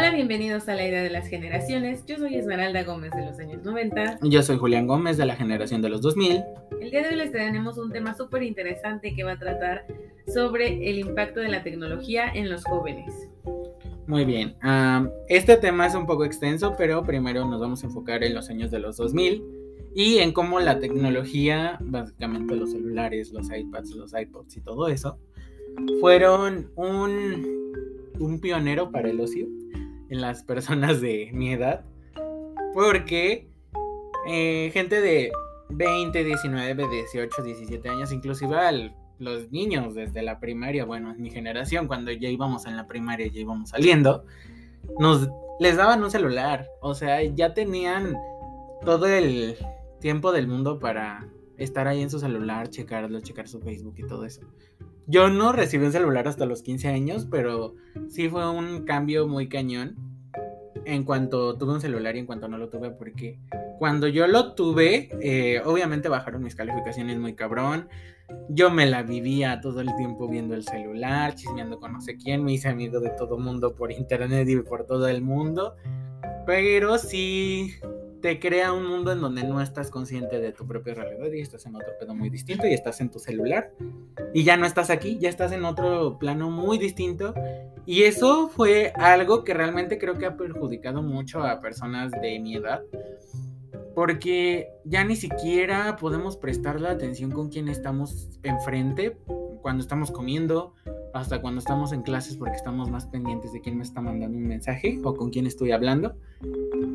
Hola, bienvenidos a la idea de las generaciones. Yo soy Esmeralda Gómez de los años 90. Yo soy Julián Gómez de la generación de los 2000. El día de hoy les tenemos un tema súper interesante que va a tratar sobre el impacto de la tecnología en los jóvenes. Muy bien, este tema es un poco extenso, pero primero nos vamos a enfocar en los años de los 2000 y en cómo la tecnología, básicamente los celulares, los iPads, los iPods y todo eso, fueron un, un pionero para el ocio en las personas de mi edad. Porque eh, gente de 20, 19, 18, 17 años, inclusive al, los niños desde la primaria, bueno, en mi generación, cuando ya íbamos en la primaria, ya íbamos saliendo, nos les daban un celular. O sea, ya tenían todo el tiempo del mundo para estar ahí en su celular, checarlo, checar su Facebook y todo eso. Yo no recibí un celular hasta los 15 años, pero sí fue un cambio muy cañón en cuanto tuve un celular y en cuanto no lo tuve, porque cuando yo lo tuve, eh, obviamente bajaron mis calificaciones muy cabrón. Yo me la vivía todo el tiempo viendo el celular, chismeando con no sé quién, me hice amigo de todo mundo por internet y por todo el mundo. Pero sí te crea un mundo en donde no estás consciente de tu propia realidad y estás en otro pedo muy distinto y estás en tu celular y ya no estás aquí, ya estás en otro plano muy distinto. Y eso fue algo que realmente creo que ha perjudicado mucho a personas de mi edad porque ya ni siquiera podemos prestar la atención con quien estamos enfrente cuando estamos comiendo, hasta cuando estamos en clases porque estamos más pendientes de quién me está mandando un mensaje o con quién estoy hablando,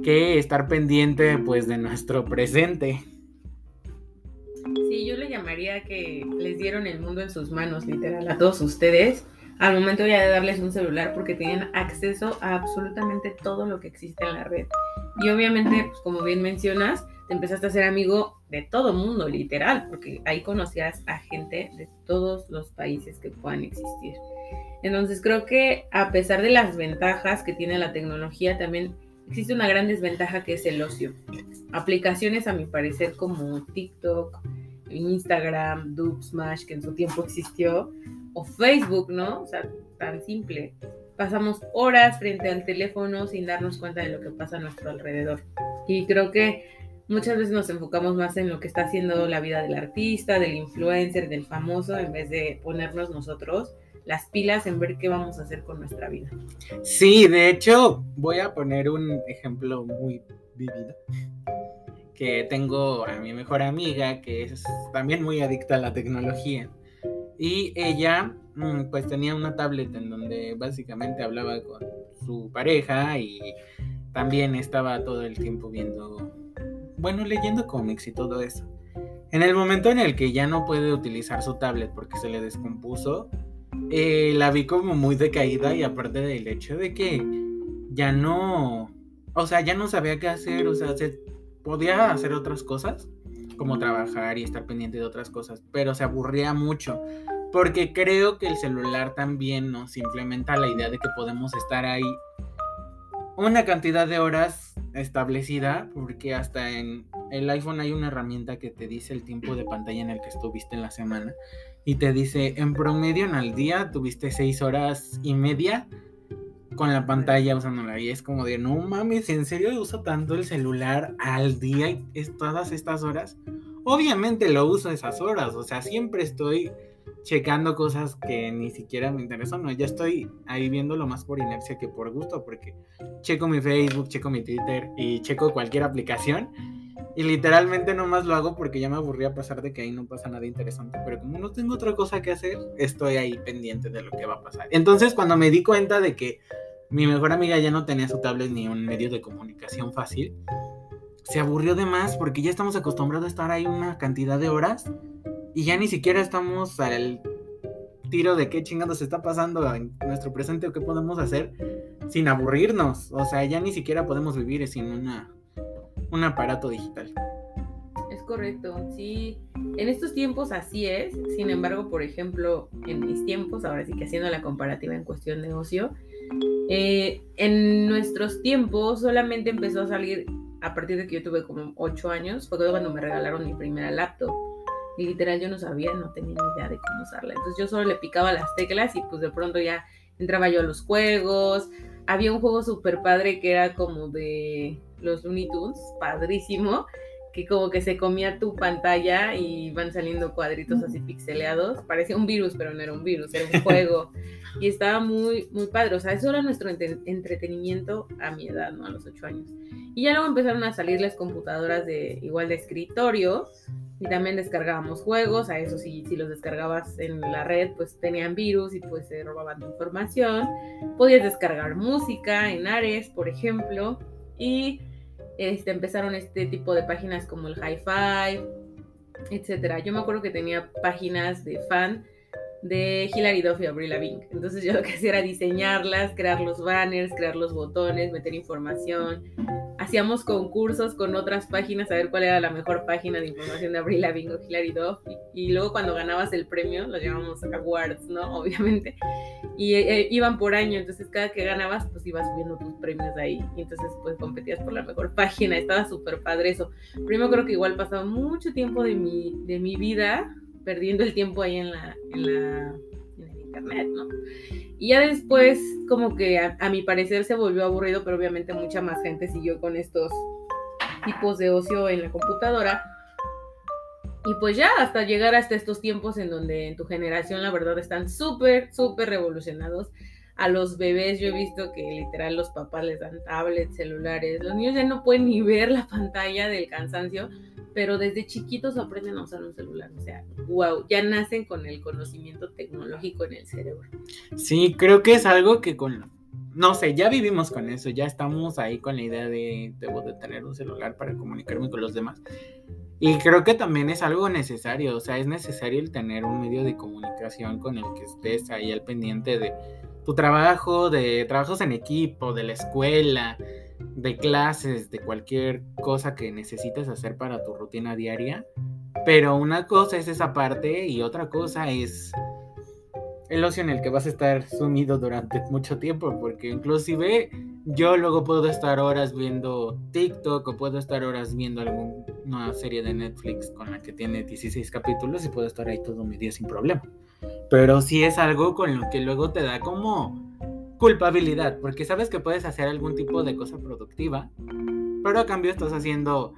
que estar pendiente pues de nuestro presente. Sí, yo le llamaría que les dieron el mundo en sus manos, literal, a todos ustedes, al momento ya de darles un celular porque tienen acceso a absolutamente todo lo que existe en la red. Y obviamente, pues, como bien mencionas, te empezaste a ser amigo de todo mundo, literal, porque ahí conocías a gente de todos los países que puedan existir. Entonces creo que a pesar de las ventajas que tiene la tecnología, también existe una gran desventaja que es el ocio. Aplicaciones a mi parecer como TikTok, Instagram, Dub Smash, que en su tiempo existió, o Facebook, ¿no? O sea, tan simple. Pasamos horas frente al teléfono sin darnos cuenta de lo que pasa a nuestro alrededor. Y creo que muchas veces nos enfocamos más en lo que está haciendo la vida del artista, del influencer, del famoso, en vez de ponernos nosotros las pilas en ver qué vamos a hacer con nuestra vida. Sí, de hecho, voy a poner un ejemplo muy vivido. Que tengo a mi mejor amiga, que es también muy adicta a la tecnología. Y ella, mm, pues tenía una tablet en donde básicamente hablaba con su pareja y también estaba todo el tiempo viendo bueno, leyendo cómics y todo eso. En el momento en el que ya no puede utilizar su tablet porque se le descompuso, eh, la vi como muy decaída y aparte del hecho de que ya no, o sea, ya no sabía qué hacer, o sea, se podía hacer otras cosas, como trabajar y estar pendiente de otras cosas, pero se aburría mucho, porque creo que el celular también nos implementa la idea de que podemos estar ahí una cantidad de horas establecida, porque hasta en el iPhone hay una herramienta que te dice el tiempo de pantalla en el que estuviste en la semana y te dice en promedio en al día tuviste seis horas y media con la pantalla usándola y es como de no mames, ¿en serio uso tanto el celular al día y todas estas horas? Obviamente lo uso esas horas, o sea, siempre estoy checando cosas que ni siquiera me interesan, no, ya estoy ahí viéndolo más por inercia que por gusto, porque checo mi Facebook, checo mi Twitter y checo cualquier aplicación y literalmente nomás lo hago porque ya me aburría pasar de que ahí no pasa nada interesante, pero como no tengo otra cosa que hacer, estoy ahí pendiente de lo que va a pasar. Entonces cuando me di cuenta de que mi mejor amiga ya no tenía su tablet ni un medio de comunicación fácil, se aburrió de más porque ya estamos acostumbrados a estar ahí una cantidad de horas y ya ni siquiera estamos al tiro de qué chingados está pasando en nuestro presente o qué podemos hacer sin aburrirnos. O sea, ya ni siquiera podemos vivir sin una, un aparato digital. Es correcto, sí. En estos tiempos así es. Sin embargo, por ejemplo, en mis tiempos, ahora sí que haciendo la comparativa en cuestión de ocio, eh, en nuestros tiempos solamente empezó a salir a partir de que yo tuve como 8 años, fue cuando me regalaron mi primera laptop. Y literal yo no sabía, no tenía ni idea de cómo usarla. Entonces yo solo le picaba las teclas y pues de pronto ya entraba yo a los juegos. Había un juego súper padre que era como de los Looney Tunes, padrísimo, que como que se comía tu pantalla y van saliendo cuadritos así pixeleados. Parecía un virus, pero no era un virus, era un juego. y estaba muy, muy padre. O sea, eso era nuestro entretenimiento a mi edad, ¿no? A los ocho años. Y ya luego empezaron a salir las computadoras de igual de escritorio y también descargábamos juegos, a eso sí, si los descargabas en la red, pues tenían virus y pues se robaban tu información. Podías descargar música en Ares, por ejemplo, y este, empezaron este tipo de páginas como el Hi-Fi, etcétera. Yo me acuerdo que tenía páginas de fan de Hilary Duff y Avril Lavigne. Entonces yo lo que hacía era diseñarlas, crear los banners, crear los botones, meter información. Hacíamos concursos con otras páginas a ver cuál era la mejor página de información de Avril Lavigne Hilary Duff. Y, luego cuando ganabas el premio, lo llamamos awards, ¿no? Obviamente. Y eh, eh, iban por año, entonces cada que ganabas, pues ibas subiendo tus premios ahí. Y entonces pues competías por la mejor página. Estaba súper padre eso. Primero creo que igual pasaba mucho tiempo de mi, de mi vida perdiendo el tiempo ahí en la, internet, ¿no? Y ya después, como que a, mi parecer se volvió aburrido, pero obviamente mucha más gente siguió con estos tipos de ocio en la computadora. Y pues ya hasta llegar hasta estos tiempos en donde en tu generación la verdad están súper, súper revolucionados. A los bebés yo he visto que literal los papás les dan tablets, celulares. Los niños ya no pueden ni ver la pantalla del cansancio pero desde chiquitos aprenden a usar un celular. O sea, wow, ya nacen con el conocimiento tecnológico en el cerebro. Sí, creo que es algo que con, no sé, ya vivimos con eso, ya estamos ahí con la idea de, debo de tener un celular para comunicarme con los demás. Y creo que también es algo necesario, o sea, es necesario el tener un medio de comunicación con el que estés ahí al pendiente de tu trabajo, de trabajos en equipo, de la escuela, de clases, de cualquier cosa que necesites hacer para tu rutina diaria. Pero una cosa es esa parte y otra cosa es el ocio en el que vas a estar sumido durante mucho tiempo, porque inclusive yo luego puedo estar horas viendo TikTok o puedo estar horas viendo alguna serie de Netflix con la que tiene 16 capítulos y puedo estar ahí todo mi día sin problema. Pero sí es algo con lo que luego te da como culpabilidad, porque sabes que puedes hacer algún tipo de cosa productiva, pero a cambio estás haciendo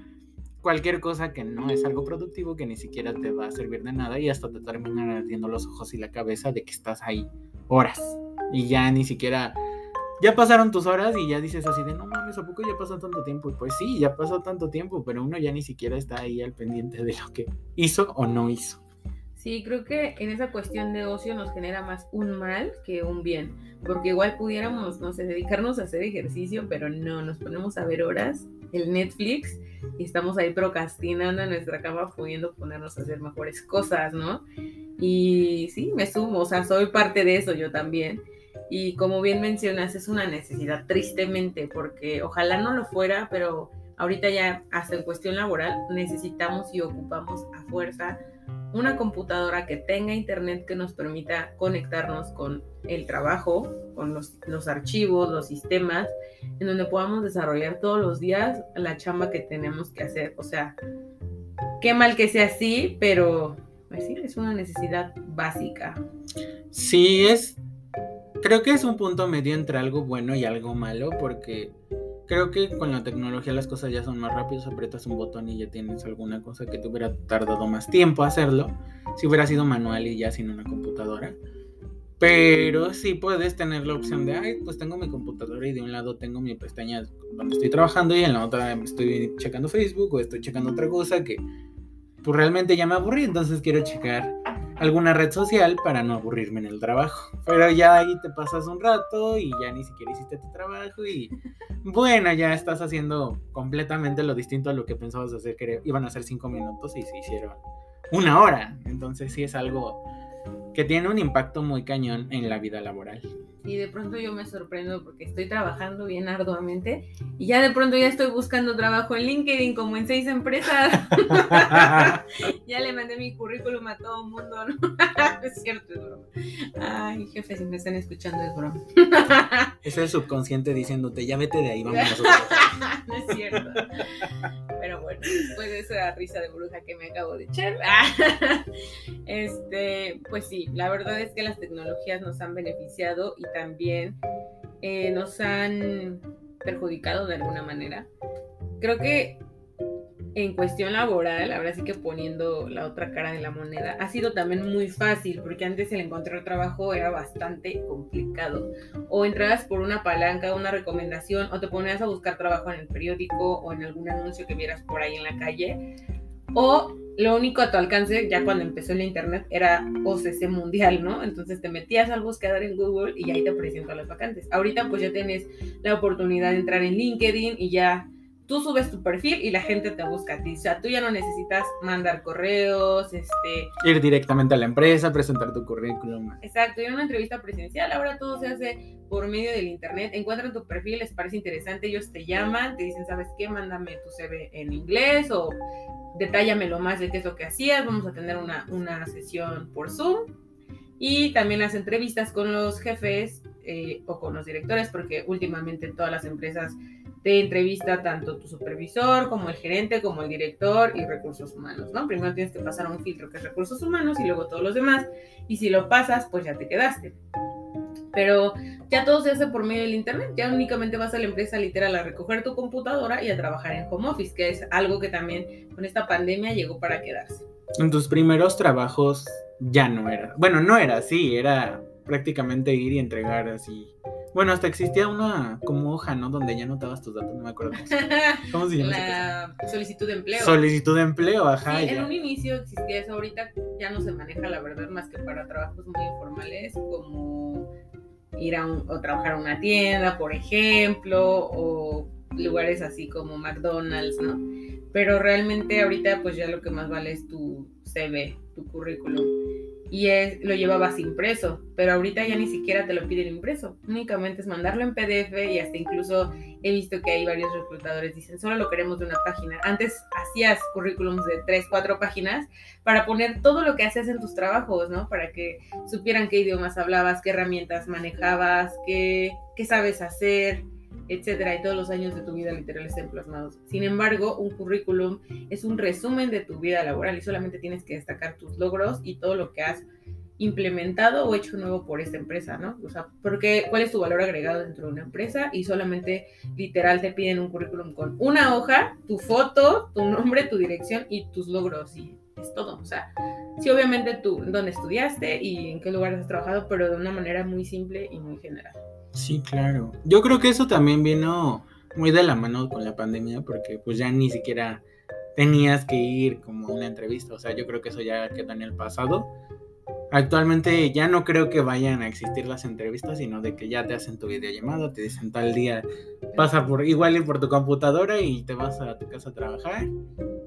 cualquier cosa que no es algo productivo, que ni siquiera te va a servir de nada y hasta te terminan ardiendo los ojos y la cabeza de que estás ahí horas y ya ni siquiera... Ya pasaron tus horas y ya dices así de, no mames, ¿a poco ya pasó tanto tiempo? Y pues sí, ya pasó tanto tiempo, pero uno ya ni siquiera está ahí al pendiente de lo que hizo o no hizo. Sí, creo que en esa cuestión de ocio nos genera más un mal que un bien, porque igual pudiéramos, no sé, dedicarnos a hacer ejercicio, pero no, nos ponemos a ver horas, el Netflix, y estamos ahí procrastinando en nuestra cama, pudiendo ponernos a hacer mejores cosas, ¿no? Y sí, me sumo, o sea, soy parte de eso yo también. Y como bien mencionas, es una necesidad, tristemente, porque ojalá no lo fuera, pero ahorita ya, hasta en cuestión laboral, necesitamos y ocupamos a fuerza una computadora que tenga internet que nos permita conectarnos con el trabajo, con los, archivos, los sistemas, en donde podamos desarrollar todos los días la chamba que tenemos que hacer. O sea, qué mal que sea así, pero pues sí, es una necesidad básica. Sí, es. Creo que es un punto medio entre algo bueno y algo malo, porque Creo que con la tecnología las cosas ya son más rápidas, aprietas un botón y ya tienes alguna cosa que te hubiera tardado más tiempo hacerlo, si hubiera sido manual y ya sin una computadora. Pero sí puedes tener la opción de, ay, pues tengo mi computadora y de un lado tengo mi pestaña donde estoy trabajando y en la otra estoy checando Facebook o estoy checando otra cosa que pues realmente ya me aburrí, entonces quiero checar alguna red social para no aburrirme en el trabajo. Pero ya ahí te pasas un rato y ya ni siquiera hiciste tu trabajo y bueno, ya estás haciendo completamente lo distinto a lo que pensabas hacer, que iban a ser cinco minutos y se hicieron una hora. Entonces sí es algo que tiene un impacto muy cañón en la vida laboral. Y de pronto yo me sorprendo porque estoy trabajando bien arduamente y ya de pronto ya estoy buscando trabajo en LinkedIn como en seis empresas. ya le mandé mi currículum a todo el mundo, ¿no? es cierto, es broma. Ay, jefe, si me están escuchando es broma. es el subconsciente diciéndote, ya vete de ahí, vamos no es cierto. Pero bueno, después de esa risa de bruja que me acabo de echar, este, pues sí, la verdad es que las tecnologías nos han beneficiado y también eh, nos han perjudicado de alguna manera. Creo que en cuestión laboral, ahora sí que poniendo la otra cara de la moneda, ha sido también muy fácil, porque antes el encontrar trabajo era bastante complicado. O entrabas por una palanca, una recomendación, o te ponías a buscar trabajo en el periódico o en algún anuncio que vieras por ahí en la calle. O lo único a tu alcance, ya cuando empezó el internet, era OCC mundial, ¿no? Entonces te metías al buscador en Google y ahí te aparecían las vacantes. Ahorita pues ya tienes la oportunidad de entrar en LinkedIn y ya tú subes tu perfil y la gente te busca a ti. O sea, tú ya no necesitas mandar correos, este... Ir directamente a la empresa, presentar tu currículum. Exacto, ir a una entrevista presencial. Ahora todo se hace por medio del internet. Encuentran tu perfil, les parece interesante, ellos te llaman, te dicen, ¿sabes qué? Mándame tu CV en inglés o detállamelo más de qué es lo que hacías. Vamos a tener una, una sesión por Zoom. Y también las entrevistas con los jefes eh, o con los directores, porque últimamente todas las empresas te entrevista tanto tu supervisor como el gerente, como el director y recursos humanos, ¿no? Primero tienes que pasar un filtro que es recursos humanos y luego todos los demás. Y si lo pasas, pues ya te quedaste. Pero ya todo se hace por medio del internet. Ya únicamente vas a la empresa literal a recoger tu computadora y a trabajar en home office, que es algo que también con esta pandemia llegó para quedarse. En tus primeros trabajos ya no era. Bueno, no era así, era prácticamente ir y entregar así. Bueno, hasta existía una como hoja, ¿no? Donde ya anotabas tus datos, no me acuerdo cómo se, llama. La solicitud de empleo. Solicitud de empleo, ajá. Sí, en un inicio existía eso, ahorita ya no se maneja, la verdad, más que para trabajos muy informales, como ir a o trabajar a una tienda, por ejemplo, o lugares así como McDonald's, ¿no? Pero realmente ahorita pues ya lo que más vale es tu CV, tu currículum y es, lo llevabas impreso, pero ahorita ya ni siquiera te lo piden impreso, únicamente es mandarlo en PDF y hasta incluso he visto que hay varios reclutadores dicen solo lo queremos de una página. Antes hacías currículums de tres, cuatro páginas para poner todo lo que haces en tus trabajos, ¿no? Para que supieran qué idiomas hablabas, qué herramientas manejabas, qué, qué sabes hacer, etcétera, y todos los años de tu vida literal estén plasmados. Sin embargo, un currículum es un resumen de tu vida laboral y solamente tienes que destacar tus logros y todo lo que has implementado o hecho nuevo por esta empresa, ¿no? O sea, porque cuál es tu valor agregado dentro de una empresa y solamente literal te piden un currículum con una hoja, tu foto, tu nombre, tu dirección y tus logros y es todo. O sea, sí, obviamente tú, dónde estudiaste y en qué lugares has trabajado, pero de una manera muy simple y muy general. Sí, claro. Yo creo que eso también vino muy de la mano con la pandemia porque pues ya ni siquiera tenías que ir como a una entrevista, o sea, yo creo que eso ya quedó en el pasado. Actualmente ya no creo que vayan a existir las entrevistas, sino de que ya te hacen tu videollamada, te dicen tal día, pasa por igual y por tu computadora y te vas a tu casa a trabajar.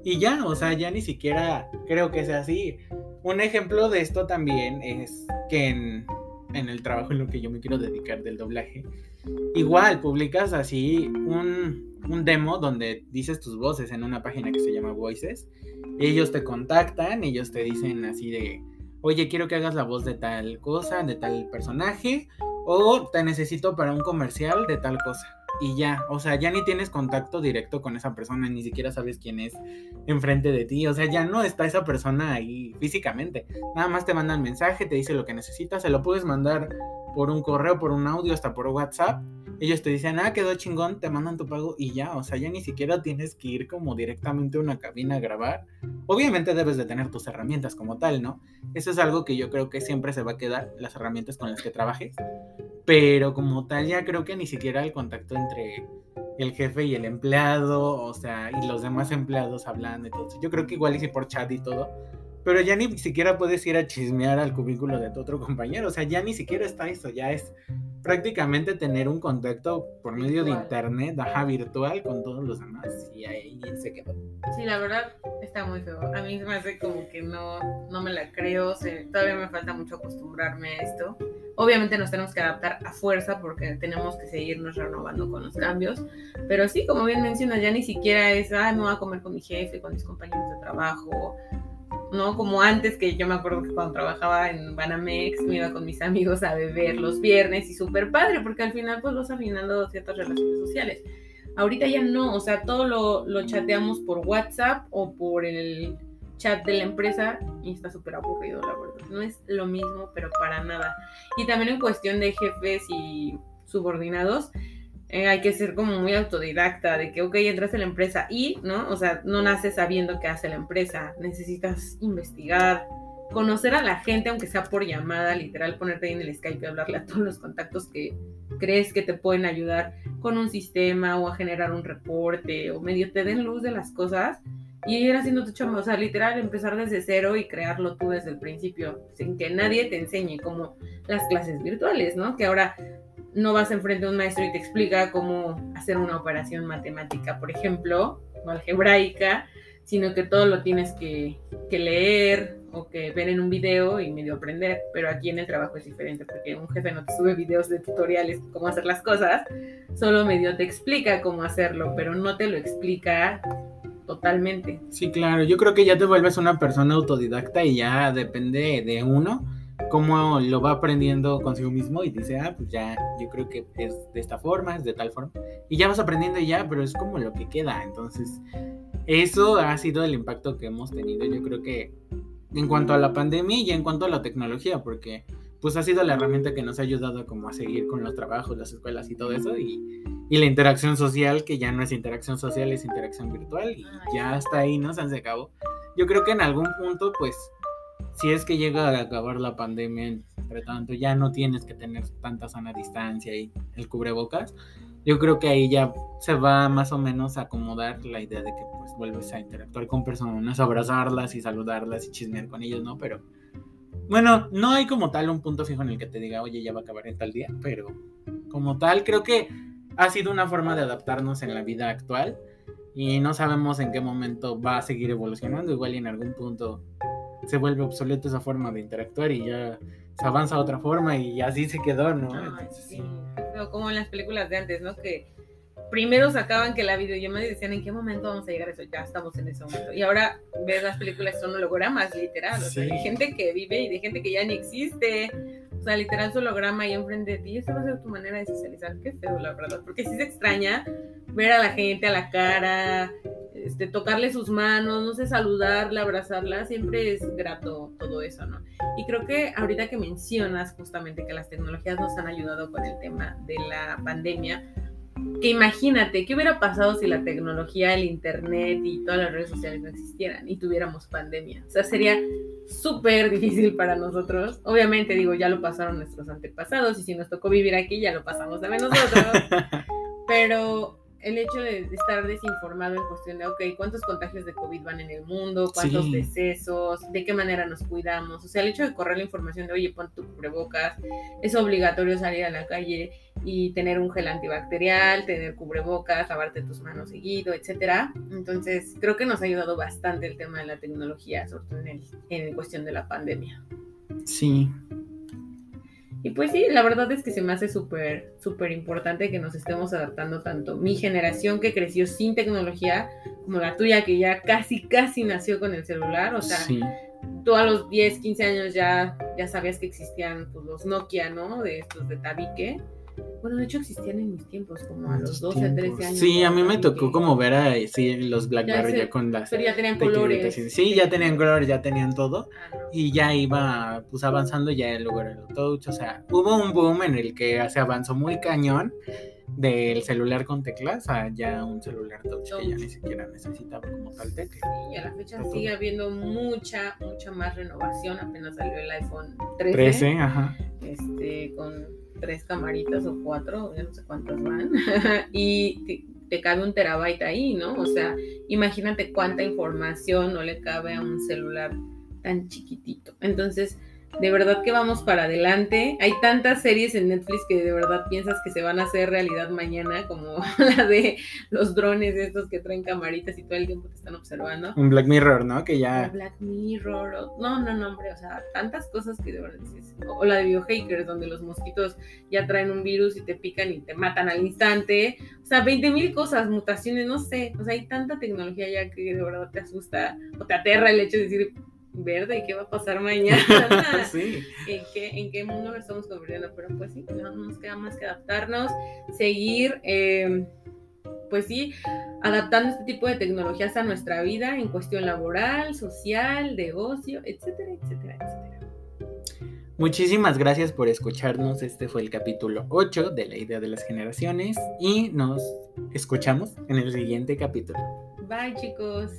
Y ya, o sea, ya ni siquiera creo que sea así. Un ejemplo de esto también es que en, en el trabajo en lo que yo me quiero dedicar del doblaje, igual publicas así un, un, demo donde dices tus voces en una página que se llama Voices. Ellos te contactan, ellos te dicen así de, oye, quiero que hagas la voz de tal cosa, de tal personaje, o te necesito para un comercial de tal cosa y ya, o sea, ya ni tienes contacto directo con esa persona, ni siquiera sabes quién es enfrente de ti, o sea, ya no está esa persona ahí físicamente, nada más te manda el mensaje, te dice lo que necesitas, se lo puedes mandar por un correo, por un audio, hasta por WhatsApp. Ellos te dicen, ah, quedó chingón, te mandan tu pago y ya, o sea, ya ni siquiera tienes que ir como directamente a una cabina a grabar. Obviamente debes de tener tus herramientas como tal, ¿no? Eso es algo que yo creo que siempre se va a quedar, las herramientas con las que trabajes. Pero como tal, ya creo que ni siquiera el contacto entre el jefe y el empleado, o sea, y los demás empleados hablando y todo Yo creo que igual hice por chat y todo, pero ya ni siquiera puedes ir a chismear al cubículo de tu otro compañero, o sea, ya ni siquiera está eso, ya es prácticamente tener un contacto por medio de internet, ajá, virtual con todos los demás y ahí se quedó. Sí, la verdad está muy feo. A mí se me hace como que no, no me la creo, todavía me falta mucho acostumbrarme a esto. Obviamente nos tenemos que adaptar a fuerza porque tenemos que seguirnos renovando con los cambios, pero sí, como bien mencionas, ya ni siquiera es, ah, me voy a comer con mi jefe, con mis compañeros de trabajo, ¿no? Como antes que yo me acuerdo que cuando trabajaba en Banamex me iba con mis amigos a beber los viernes y súper padre, porque al final pues vas afinando ciertas relaciones sociales. Ahorita ya no, o sea, todo lo, lo chateamos por WhatsApp o por el chat de la empresa y está súper aburrido, la verdad. No es lo mismo, pero para nada. Y también en cuestión de jefes y subordinados, eh, hay que ser como muy autodidacta, de que, ok, entras en la empresa y, ¿no? O sea, no naces sabiendo qué hace la empresa, necesitas investigar, conocer a la gente, aunque sea por llamada, literal, ponerte ahí en el Skype y hablarle a todos los contactos que crees que te pueden ayudar con un sistema o a generar un reporte o medio te den luz de las cosas y ir haciendo tu chamba, o sea, literal, empezar desde cero y crearlo tú desde el principio, sin que nadie te enseñe, como las clases virtuales, ¿no? Que ahora no vas enfrente a un maestro y te explica cómo hacer una operación matemática, por ejemplo, o algebraica, sino que todo lo tienes que, leer o que ver en un video y medio aprender. Pero aquí en el trabajo es diferente porque un jefe no te sube videos de tutoriales cómo hacer las cosas, solo medio te explica cómo hacerlo, pero no te lo explica totalmente. Sí, claro, yo creo que ya te vuelves una persona autodidacta y ya depende de uno cómo lo va aprendiendo consigo mismo y dice, ah, pues ya, yo creo que es de esta forma, es de tal forma. Y ya vas aprendiendo ya, pero es como lo que queda. Entonces, eso ha sido el impacto que hemos tenido, yo creo que en cuanto a la pandemia y en cuanto a la tecnología, porque pues ha sido la herramienta que nos ha ayudado como a seguir con los trabajos, las escuelas y todo eso, y, y la interacción social, que ya no es interacción social, es interacción virtual, y ya hasta ahí, ¿no? Se acabó. Yo creo que en algún punto, pues, si es que llega a acabar la pandemia, entre tanto, ya no tienes que tener tanta sana distancia y el cubrebocas, yo creo que ahí ya se va más o menos a acomodar la idea de que pues vuelves a interactuar con personas, abrazarlas y saludarlas y chismear con ellos, ¿no? Pero bueno, no hay como tal un punto fijo en el que te diga, oye, ya va a acabar en tal día, pero como tal creo que ha sido una forma de adaptarnos en la vida actual y no sabemos en qué momento va a seguir evolucionando, igual en algún punto se vuelve obsoleta esa forma de interactuar y ya se avanza a otra forma y así se quedó, ¿no? sí. Como en las películas de antes, ¿no? Que primero sacaban que la videollamada y decían en qué momento vamos a llegar a eso, ya estamos en ese momento. Y ahora ves las películas, son hologramas, literal. O sea, hay gente que vive y de gente que ya ni existe. O sea, literal su holograma ahí enfrente de ti. Esa va a ser tu manera de socializar. Qué feo, la verdad. Porque sí se extraña ver a la gente a la cara, este, tocarle sus manos, no sé, saludarla, abrazarla, siempre es grato todo eso, ¿no? Y creo que ahorita que mencionas justamente que las tecnologías nos han ayudado con el tema de la pandemia, que imagínate, ¿qué hubiera pasado si la tecnología, el internet y todas las redes sociales no existieran y tuviéramos pandemia? O sea, sería súper difícil para nosotros. Obviamente, digo, ya lo pasaron nuestros antepasados y si nos tocó vivir aquí, ya lo pasamos también nosotros. Pero el hecho de, estar desinformado en cuestión de, ok, ¿cuántos contagios de COVID van en el mundo? ¿Cuántos decesos? ¿De qué manera nos cuidamos? O sea, el hecho de correr la información de, oye, pon tu cubrebocas, es obligatorio salir a la calle y tener un gel antibacterial, tener cubrebocas, lavarte tus manos seguido, etcétera. Entonces, creo que nos ha ayudado bastante el tema de la tecnología, sobre todo en, en cuestión de la pandemia. Sí, y pues sí, la verdad es que se me hace súper, súper importante que nos estemos adaptando tanto mi generación que creció sin tecnología como la tuya que ya casi, casi nació con el celular. O sea, tú a los 10, 15 años ya, ya sabías que existían pues, los Nokia, ¿no? De estos de tabique. Bueno, de hecho existían en mis tiempos, como a los 12, 13 años. Sí, a mí me tocó como ver a sí, los Blackberry ya, con las... Pero ya tenían colores. Sí, ya tenían colores, ya tenían todo. Ah, y ya iba pues avanzando ya luego era el touch. O sea, hubo un boom en el que se avanzó muy cañón del celular con teclas a ya un celular touch, que ya ni siquiera necesitaba como tal tecla. Y a la fecha sigue habiendo mucha, mucha más renovación. Apenas salió el iPhone 13. 13, ajá. Este, con tres camaritas o cuatro, ya no sé cuántas van, y te, cabe un terabyte ahí, ¿no? O sea, imagínate cuánta información no le cabe a un celular tan chiquitito. Entonces, de verdad que vamos para adelante. Hay tantas series en Netflix que de verdad piensas que se van a hacer realidad mañana, como la de los drones estos que traen camaritas y todo el tiempo te están observando. Un Black Mirror, ¿no? Que ya... Black Mirror, no, no, no, hombre, o sea, tantas cosas que de verdad dices. O la de Biohackers, donde los mosquitos ya traen un virus y te pican y te matan al instante. O sea, 20 mil cosas, mutaciones, no sé. O sea, hay tanta tecnología ya que de verdad te asusta o te aterra el hecho de decir, verde, ¿y qué va a pasar mañana? sí. ¿En qué, ¿En qué mundo nos estamos convirtiendo? Pero pues sí, no nos queda más que adaptarnos, seguir, eh, pues sí, adaptando este tipo de tecnologías a nuestra vida en cuestión laboral, social, de ocio, etcétera, etcétera, etcétera. Muchísimas gracias por escucharnos. Este fue el capítulo 8 de la idea de las generaciones y nos escuchamos en el siguiente capítulo. Bye chicos.